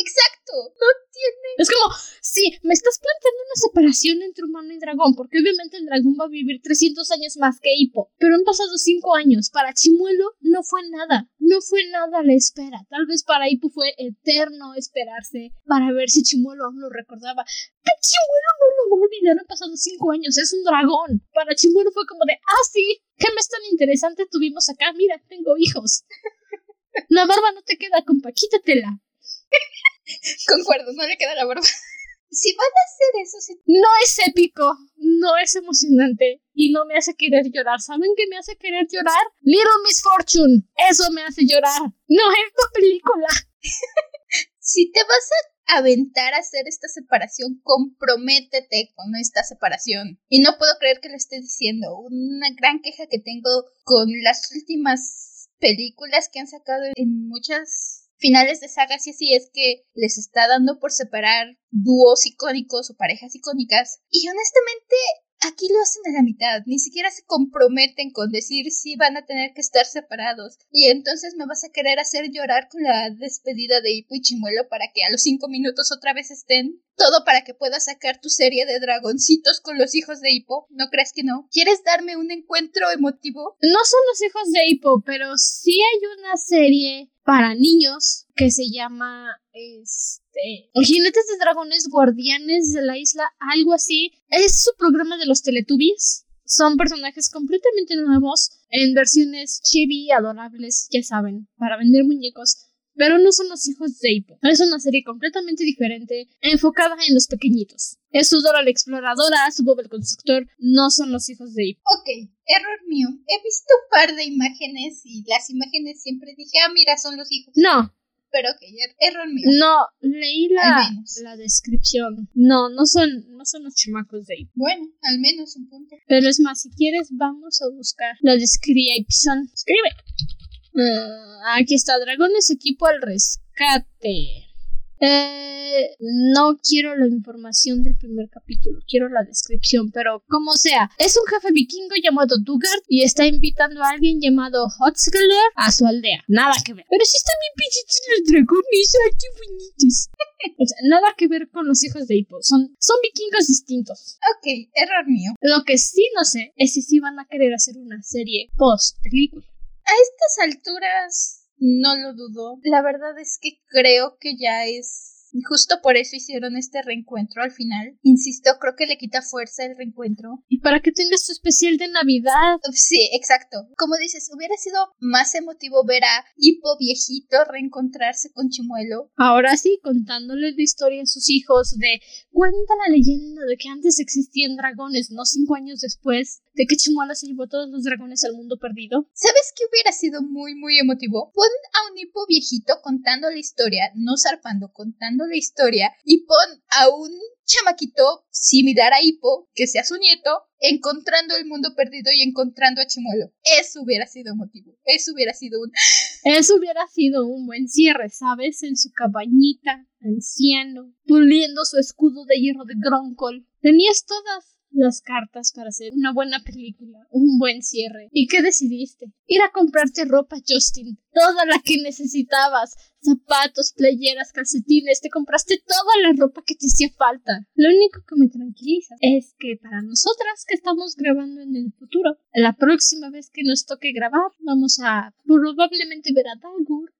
exacto, no tiene. Es como, sí, me estás planteando una separación entre humano y dragón, porque obviamente el dragón va a vivir 300 años más que Hippo, pero han pasado 5 años. Para Chimuelo no fue nada, no fue nada la espera. Tal vez para Hippo fue eterno esperarse para ver si Chimuelo aún lo recordaba. Pero Chimuelo no lo va a olvidar, han pasado 5 años, es un dragón. Para Chimuelo fue como de, ah, sí, ¿qué mes tan interesante tuvimos acá? Mira, tengo hijos. [laughs] La barba no te queda, compa, quítatela. Concuerdo, no le queda la barba. Si van a hacer eso, si... no es épico, no es emocionante y no me hace querer llorar. ¿Saben qué me hace querer llorar? Little Miss Fortune. Eso me hace llorar. No es tu película. si te vas a aventar a hacer esta separación, comprométete con esta separación. Y no puedo creer que lo esté diciendo. Una gran queja que tengo con las últimas películas que han sacado en muchas finales de sagas y así es que les está dando por separar dúos icónicos o parejas icónicas. Y honestamente, aquí lo hacen a la mitad, ni siquiera se comprometen con decir si van a tener que estar separados. Y entonces me vas a querer hacer llorar con la despedida de Hippo y Chimuelo para que a los cinco minutos otra vez estén. Todo para que puedas sacar tu serie de dragoncitos con los hijos de Hippo. ¿No crees que no? ¿Quieres darme un encuentro emotivo? No son los hijos de Hippo, pero sí hay una serie para niños que se llama este Jinetes de Dragones Guardianes de la Isla, algo así. Es su programa de los Teletubbies. Son personajes completamente nuevos en versiones chibi, adorables, ya saben, para vender muñecos. Pero no son los hijos de Hippo. Es una serie completamente diferente, enfocada en los pequeñitos. Es su Dora la exploradora, su Bob el constructor, no son los hijos de Hippo. Ok, error mío. He visto un par de imágenes y las imágenes siempre dije, ah, mira, son los hijos. No, pero ok, er, error mío. No, leí la, la descripción. No, no son, no son los chamacos de Hippo. Bueno, al menos un punto. Pero es más, si quieres, vamos a buscar la descripción. Escribe. Ah, aquí está, Dragones Equipo al Rescate. Eh, no quiero la información del primer capítulo, quiero la descripción, pero como sea, es un jefe vikingo llamado Dugard y está invitando a alguien llamado Hotskeller a su aldea. Nada que ver. Pero si están bien pinches los dragones, ay, qué bonitos. [laughs] nada que ver con los hijos de Hippo, son, son vikingos distintos. Ok, error mío. Lo que sí no sé es si sí van a querer hacer una serie post película. A estas alturas no lo dudo. La verdad es que creo que ya es justo por eso hicieron este reencuentro al final. Insisto, creo que le quita fuerza el reencuentro. Y para que tengas tu especial de Navidad. Sí, exacto. Como dices, hubiera sido más emotivo ver a Hippo viejito reencontrarse con Chimuelo. Ahora sí, contándole la historia a sus hijos de cuenta la leyenda de que antes existían dragones, no cinco años después, de que Chimuelo se llevó todos los dragones al mundo perdido. ¿Sabes qué hubiera sido muy, muy emotivo? Pon a un Hippo viejito contando la historia, no zarpando, contando la historia y pon a un chamaquito similar a Hippo, que sea su nieto, encontrando el mundo perdido y encontrando a Chimuelo. Eso hubiera sido emotivo. Eso hubiera sido un... Eso hubiera sido un buen cierre, ¿sabes? En su cabañita, anciano, puliendo su escudo de hierro de Gronkol. Tenías todas las cartas para hacer una buena película, un buen cierre. ¿Y qué decidiste? Ir a comprarte ropa, Justin, toda la que necesitabas, zapatos, playeras, calcetines, te compraste toda la ropa que te hacía falta. Lo único que me tranquiliza es que para nosotras que estamos grabando en el futuro, la próxima vez que nos toque grabar, vamos a probablemente ver a Dagur.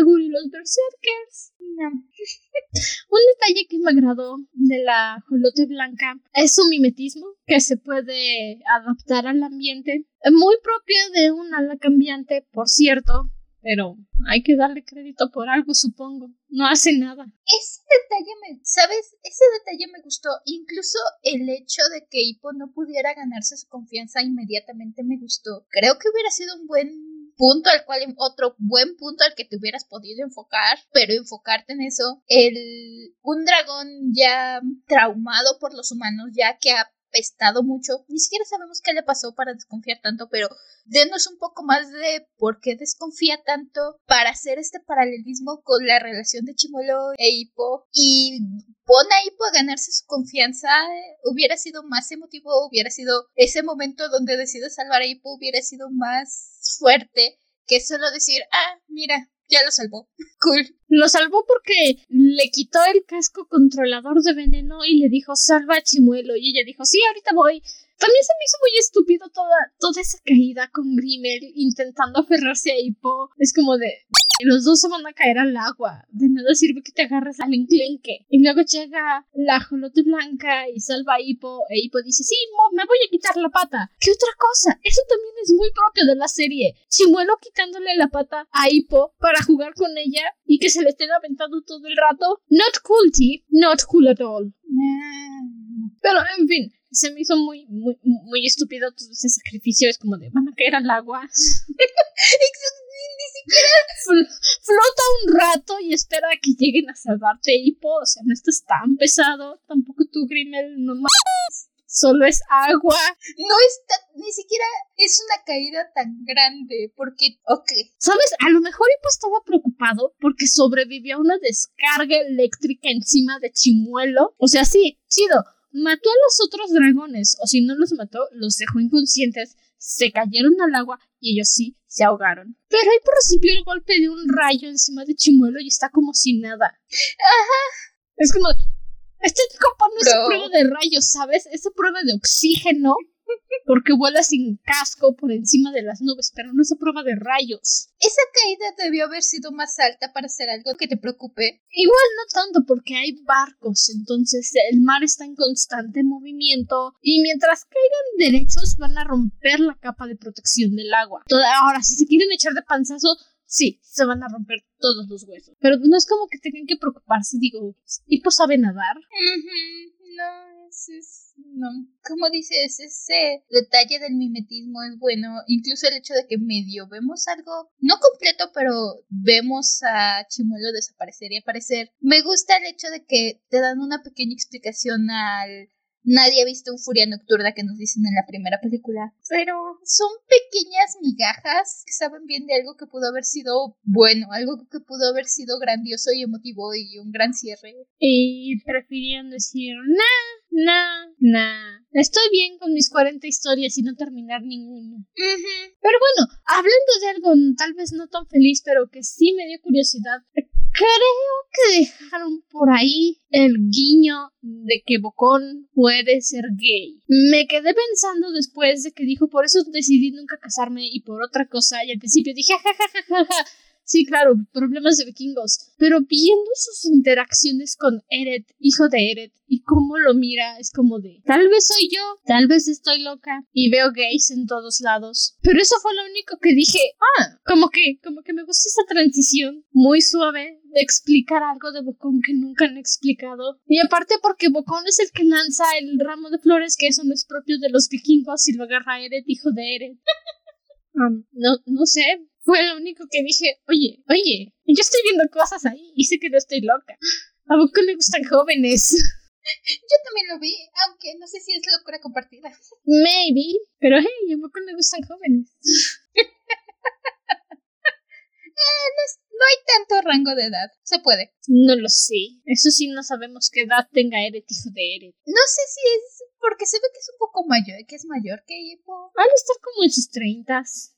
Los Berserkers. [laughs] Un detalle que me agradó de la jolote blanca es su mimetismo, que se puede adaptar al ambiente. Muy propio de un ala cambiante, por cierto, pero hay que darle crédito por algo, supongo. No hace nada. Ese detalle me, ¿sabes? Ese detalle me gustó. Incluso el hecho de que Hippo no pudiera ganarse su confianza inmediatamente me gustó. Creo que hubiera sido un buen punto al cual, otro buen punto al que te hubieras podido enfocar, pero enfocarte en eso, el, un dragón ya traumado por los humanos, ya que ha pestado mucho, ni siquiera sabemos qué le pasó para desconfiar tanto, pero denos un poco más de por qué desconfía tanto para hacer este paralelismo con la relación de Chimuelo e Hippo y pon a Hippo a ganarse su confianza, hubiera sido más emotivo, hubiera sido ese momento donde decide salvar a Hippo, hubiera sido más fuerte que solo decir, ah, mira, ya lo salvó. [laughs] Cool. Lo salvó porque le quitó el casco controlador de veneno y le dijo, salva a Chimuelo. Y ella dijo, sí, ahorita voy. También se me hizo muy estúpido toda, toda esa caída con Grimmel intentando aferrarse a Hippo. Es como de, los dos se van a caer al agua. De nada sirve que te agarres al enclenque. Y luego llega la jolote blanca y salva a Hippo. E Hippo dice, sí, me voy a quitar la pata. ¿Qué otra cosa? Eso también es muy propio de la serie. Chimuelo quitándole la pata a Hippo para jugar con ella y que se le estén aventando todo el rato. Not cool, T. Not cool at all. Pero, en fin, se me hizo muy, muy, muy estúpido todo ese sacrificio. Es como de, van a caer al agua. [laughs] Ni siquiera flota un rato y espera a que lleguen a salvarte, Hipo. O sea, no estás tan pesado. Tampoco tú, Grimmel, no más. Solo es agua. No está, ni siquiera es una caída tan grande. Porque, ok. ¿Sabes? A lo mejor Hipo estaba preocupado porque sobrevivió a una descarga eléctrica encima de Chimuelo. O sea, sí, chido mató a los otros dragones, o si no los mató, los dejó inconscientes, se cayeron al agua y ellos sí se ahogaron. Pero ahí por recibió el golpe de un rayo encima de Chimuelo y está como sin nada. Ajá. Es como. Este copa no es prueba de rayos, ¿sabes? Es prueba de oxígeno porque vuela sin casco por encima de las nubes, pero no es a prueba de rayos. Esa caída debió haber sido más alta para hacer algo que te preocupe. Igual no tanto porque hay barcos, entonces el mar está en constante movimiento y mientras caigan derechos van a romper la capa de protección del agua. Ahora, si se quieren echar de panzazo, sí, se van a romper todos los huesos. Pero no es como que tengan que preocuparse, digo, ¿tipo sabe nadar? No, es no. Dices, ese detalle del mimetismo es bueno. Incluso el hecho de que medio vemos algo, no completo, pero vemos a Chimuelo desaparecer y aparecer. Me gusta el hecho de que te dan una pequeña explicación al Nadie ha visto un Furia Nocturna que nos dicen en la primera película. Pero son pequeñas migajas que saben bien de algo que pudo haber sido bueno, algo que pudo haber sido grandioso y emotivo y un gran cierre. Y prefirieron decir, nah, nah, nah. Estoy bien con mis 40 historias y no terminar ninguna. Pero bueno, hablando de algo tal vez no tan feliz, pero que sí me dio curiosidad, Creo que dejaron por ahí el guiño de que Bocón puede ser gay. Me quedé pensando después de que dijo por eso decidí nunca casarme y por otra cosa y al principio dije jajajaja Sí, claro, problemas de vikingos. Pero viendo sus interacciones con Eret, hijo de Eret, y cómo lo mira, es como de, tal vez soy yo, tal vez estoy loca, y veo gays en todos lados. Pero eso fue lo único que dije, ah, como que, como que me gusta esa transición muy suave de explicar algo de Bocón que nunca han explicado. Y aparte porque Bocón es el que lanza el ramo de flores que eso no es propio de los vikingos y lo agarra Eret, hijo de Eret. Um, [laughs] no, no sé, fue lo único que dije, oye, oye, yo estoy viendo cosas ahí y sé que no estoy loca. ¿A poco le gustan jóvenes? [laughs] Yo también lo vi, aunque no sé si es locura compartida. Maybe, pero hey, ¿a poco le gustan jóvenes? eh, no, hay tanto rango de edad, se puede. No lo sé, eso sí no sabemos qué edad tenga Eret, hijo de Eret. No sé si es porque se ve que es un poco mayor, que es mayor que Hippo. Al estar como en sus treintas.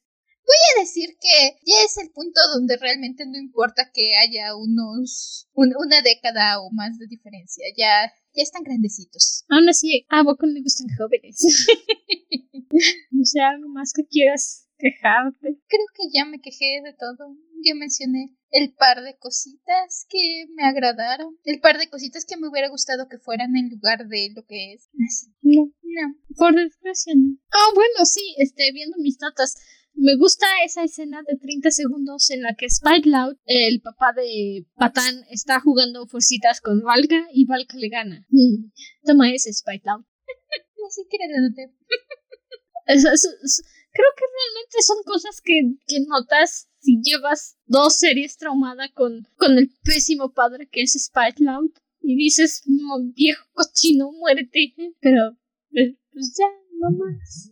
Voy a decir que ya es el punto donde realmente no importa que haya unos una década o más de diferencia. Ya, ya están grandecitos. Aún así, a Boco le gustan jóvenes. [laughs] no sé, algo más que quieras quejarte. Creo que ya me quejé de todo. Yo mencioné el par de cositas que me agradaron. El par de cositas que me hubiera gustado que fueran en lugar de lo que es. Así. No, no. Por desgracia no. Ah, bueno, sí, este, viendo mis notas. Me gusta esa escena de 30 segundos en la que Spike Loud, el papá de Patán, está jugando fuercitas con Valka y Valka le gana. Toma ese, Spike Loud. [laughs] Ni siquiera lo noté. [laughs] creo que realmente son cosas que, que, notas si llevas dos series traumada con, con el pésimo padre que es Spike Loud y dices, viejo cochino, muérete. Pero, pues, pues ya, no más.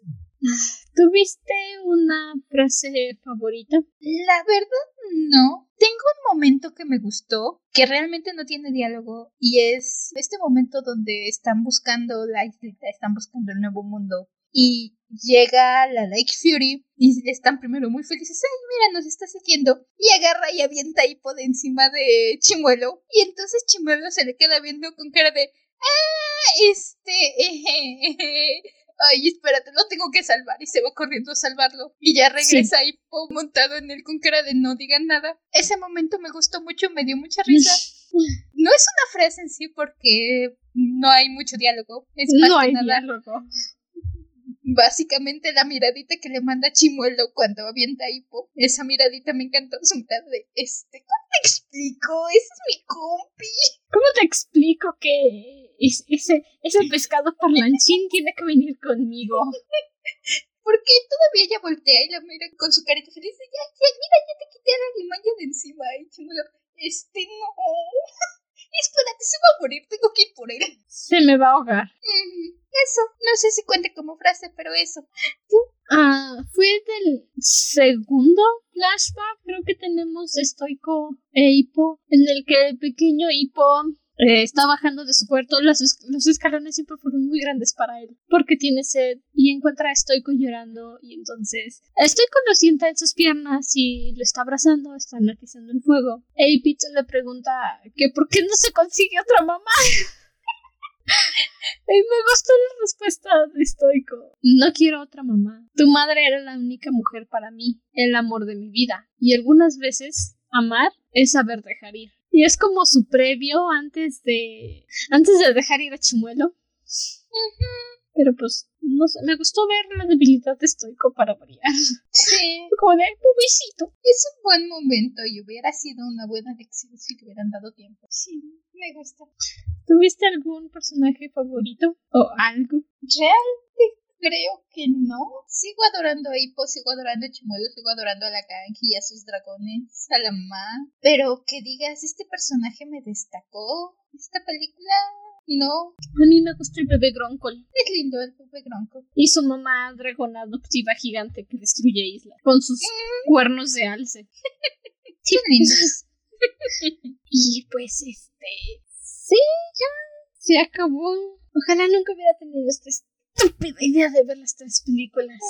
¿Tuviste una frase favorita? La verdad no. Tengo un momento que me gustó, que realmente no tiene diálogo, y es este momento donde están buscando la islita, están buscando el nuevo mundo. Y llega la Lake Fury y están primero muy felices. Ay, mira, nos está siguiendo. Y agarra y avienta hipo de encima de Chimuelo. Y entonces Chimuelo se le queda viendo con cara de. Ah, este. [laughs] ay, espérate, lo tengo que salvar. Y se va corriendo a salvarlo. Y ya regresa ahí montado en él con cara de no digan nada. Ese momento me gustó mucho, me dio mucha risa. No es una frase en sí porque no hay mucho diálogo. Es más no que hay nada diálogo. Básicamente la miradita que le manda Chimuelo cuando avienta a Hippo. Esa miradita me encantó. Su mirada de este. ¿Cómo te explico? Ese es mi compi. ¿Cómo te explico que es- ese, ese pescado parlanchín tiene que venir conmigo? Porque todavía ella voltea y la mira con su carita feliz. Ya, ya, mira, ya te quité la limaña de encima. Y Chimuelo, este no. Espérate, se va a morir. Tengo que ir por él. Se me va a ahogar. Mm, Eso. No sé si cuente como frase, pero eso. Ah, fue del segundo flashback, creo que tenemos de Stoico e Hippo, en el que el pequeño Hippo eh, está bajando de su puerto. Los, es- los escalones siempre fueron muy grandes para él, porque tiene sed y encuentra a Stoico llorando. Y entonces Stoico lo sienta en sus piernas y lo está abrazando, están atizando el fuego. E Hippito le pregunta que por qué no se consigue otra mamá. [laughs] Y me gustó la respuesta de Stoico. No quiero otra mamá. Tu madre era la única mujer para mí, el amor de mi vida. Y algunas veces, amar es saber dejar ir. Y es como su previo antes de. antes de dejar ir a Chimuelo. Pero pues, no sé, me gustó ver la debilidad de Stoico para variar. Sí. [laughs] Como de "Ay, pobrecito. Es un buen momento y hubiera sido una buena lección si le hubieran dado tiempo. Sí, me gusta. ¿Tuviste algún personaje favorito? ¿O algo? Realmente creo que no. Sigo adorando a Hippo, sigo adorando a Chimuelo, sigo adorando a la Kanji y a sus dragones, a la Ma. Pero que digas, este personaje me destacó. Esta película, no. A mí me gustó el bebé Gronkol. Es lindo el Pepe Gronco. Y su mamá dragona adoptiva gigante que destruye isla con sus cuernos de alce. [laughs] Sí, lindos. [laughs] Y pues este. Sí, ya. Se acabó. Ojalá nunca hubiera tenido esta [laughs] estúpida idea de ver las tres películas.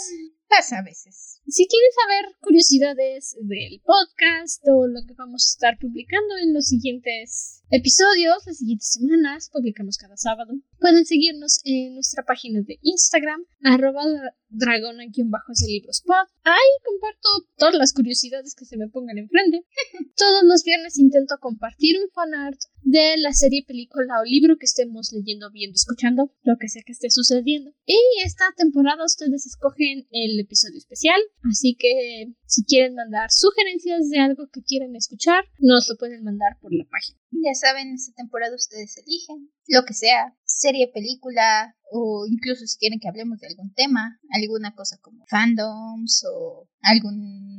Pasa a veces. Si quieren saber curiosidades del podcast o lo que vamos a estar publicando en los siguientes episodios, las siguientes semanas, publicamos cada sábado, pueden seguirnos en nuestra página de Instagram, arroba dragona-de libros pod. Ahí comparto todas las curiosidades que se me pongan enfrente. [laughs] Todos los viernes intento compartir un fanart de la serie, película o libro que estemos leyendo, viendo, escuchando, lo que sea que esté sucediendo. Y esta temporada ustedes escogen el episodio especial, así que si quieren mandar sugerencias de algo que quieren escuchar, nos lo pueden mandar por la página. Ya saben, esta temporada ustedes eligen lo que sea, serie, película, o incluso si quieren que hablemos de algún tema, alguna cosa como fandoms o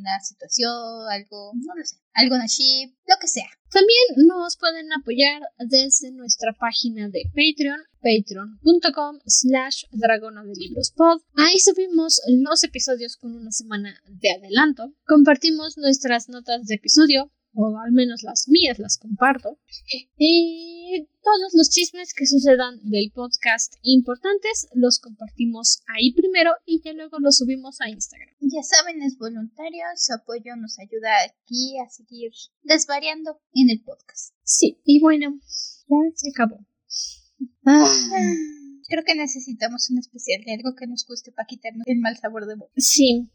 alguna situación, algo, no lo sé, alguna ship, lo que sea. También nos pueden apoyar desde nuestra página de Patreon, patreon.com slash dragona de libros pod. Ahí subimos los episodios con una semana de adelanto. Compartimos nuestras notas de episodio, o al menos las mías las comparto. Y todos los chismes que sucedan del podcast importantes los compartimos ahí primero y ya luego los subimos a Instagram. Ya saben, es voluntario, su apoyo nos ayuda aquí a seguir desvariando en el podcast. Sí, y bueno, ya se acabó. Ah. Creo que necesitamos un especial de algo que nos guste para quitarnos el mal sabor de boca. Sí.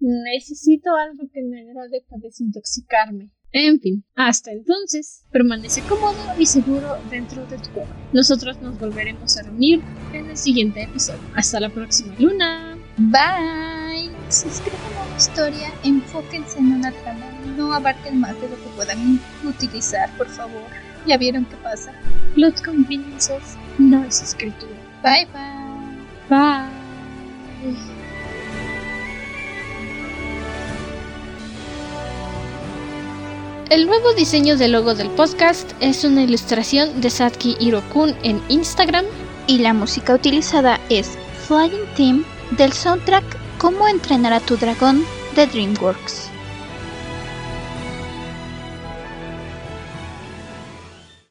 Necesito algo que me agrade para desintoxicarme. En fin, hasta entonces, permanece cómodo y seguro dentro de tu cueva. Nosotros nos volveremos a reunir en el siguiente episodio. Hasta la próxima luna. Bye. Si escriben una historia, enfóquense en una trama. No abarquen más de lo que puedan utilizar, por favor. Ya vieron qué pasa. Plot conveniences no es escritura. Bye bye. Bye. El nuevo diseño del logo del podcast es una ilustración de Satki Hirokun en Instagram. Y la música utilizada es Flying Team del soundtrack Cómo entrenar a tu dragón de DreamWorks.